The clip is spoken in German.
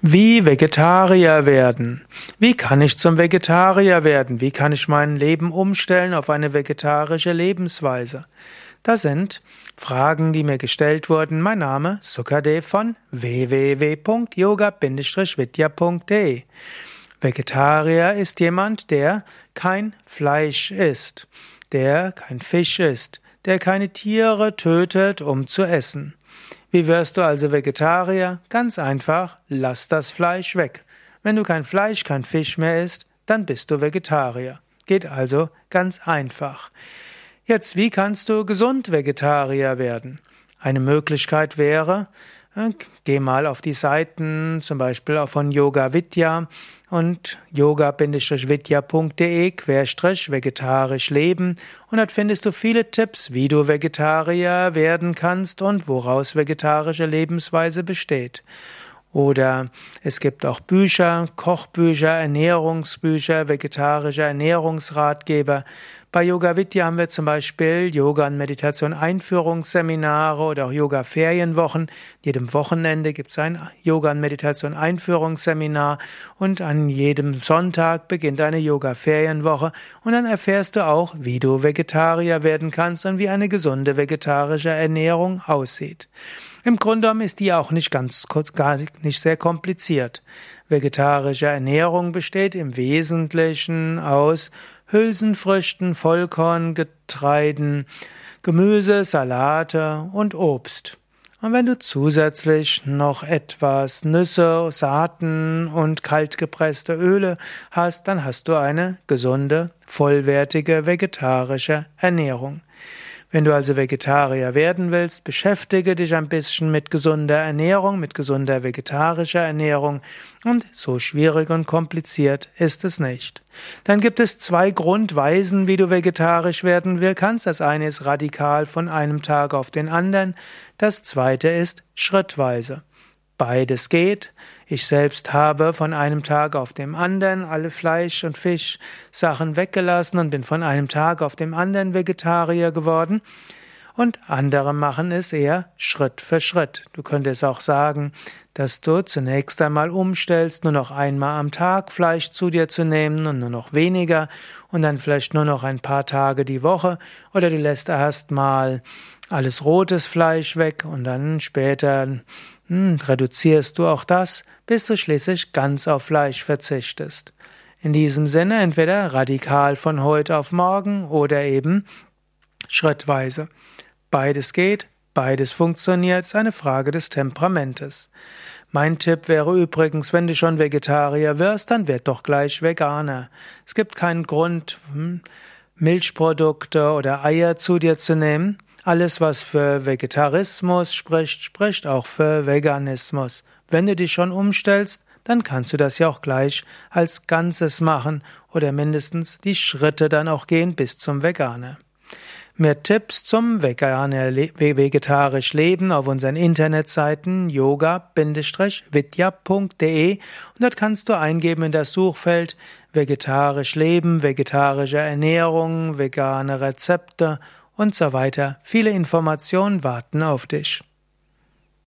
Wie Vegetarier werden? Wie kann ich zum Vegetarier werden? Wie kann ich mein Leben umstellen auf eine vegetarische Lebensweise? Das sind Fragen, die mir gestellt wurden. Mein Name Sukadev von www.yoga-vidya.de Vegetarier ist jemand, der kein Fleisch isst, der kein Fisch isst, der keine Tiere tötet, um zu essen. Wie wirst du also Vegetarier? Ganz einfach, lass das Fleisch weg. Wenn du kein Fleisch, kein Fisch mehr isst, dann bist du Vegetarier. Geht also ganz einfach. Jetzt, wie kannst du gesund Vegetarier werden? Eine Möglichkeit wäre, Geh mal auf die Seiten, zum Beispiel auch von Yoga Vidya und yoga-vidya.de vegetarisch leben und dort findest du viele Tipps, wie du Vegetarier werden kannst und woraus vegetarische Lebensweise besteht. Oder es gibt auch Bücher, Kochbücher, Ernährungsbücher, vegetarische Ernährungsratgeber. Bei Yoga Vidya haben wir zum Beispiel Yoga und Meditation Einführungsseminare oder auch Yoga Ferienwochen. Jedem Wochenende gibt es ein Yoga und Meditation Einführungsseminar und an jedem Sonntag beginnt eine Yoga Ferienwoche und dann erfährst du auch, wie du Vegetarier werden kannst und wie eine gesunde vegetarische Ernährung aussieht. Im Grunde genommen ist die auch nicht ganz, gar nicht sehr kompliziert. Vegetarische Ernährung besteht im Wesentlichen aus Hülsenfrüchten, Vollkorngetreiden, Gemüse, Salate und Obst. Und wenn du zusätzlich noch etwas Nüsse, Saaten und kaltgepresste Öle hast, dann hast du eine gesunde, vollwertige vegetarische Ernährung. Wenn du also Vegetarier werden willst, beschäftige dich ein bisschen mit gesunder Ernährung, mit gesunder vegetarischer Ernährung und so schwierig und kompliziert ist es nicht. Dann gibt es zwei Grundweisen, wie du vegetarisch werden kannst. Das eine ist radikal von einem Tag auf den anderen, das zweite ist schrittweise. Beides geht. Ich selbst habe von einem Tag auf dem anderen alle Fleisch- und Fischsachen weggelassen und bin von einem Tag auf dem anderen Vegetarier geworden. Und andere machen es eher Schritt für Schritt. Du könntest auch sagen, dass du zunächst einmal umstellst, nur noch einmal am Tag Fleisch zu dir zu nehmen und nur noch weniger und dann vielleicht nur noch ein paar Tage die Woche oder du lässt erst mal alles rotes Fleisch weg und dann später hm, reduzierst du auch das, bis du schließlich ganz auf Fleisch verzichtest. In diesem Sinne entweder radikal von heute auf morgen oder eben schrittweise. Beides geht, beides funktioniert, ist eine Frage des Temperamentes. Mein Tipp wäre übrigens, wenn du schon Vegetarier wirst, dann werd doch gleich Veganer. Es gibt keinen Grund, hm, Milchprodukte oder Eier zu dir zu nehmen. Alles, was für Vegetarismus spricht, spricht auch für Veganismus. Wenn du dich schon umstellst, dann kannst du das ja auch gleich als Ganzes machen oder mindestens die Schritte dann auch gehen bis zum Veganer. Mehr Tipps zum Veganer vegetarisch Leben auf unseren Internetseiten yoga-vidya.de und dort kannst du eingeben in das Suchfeld vegetarisch Leben, vegetarische Ernährung, vegane Rezepte und so weiter. Viele Informationen warten auf dich.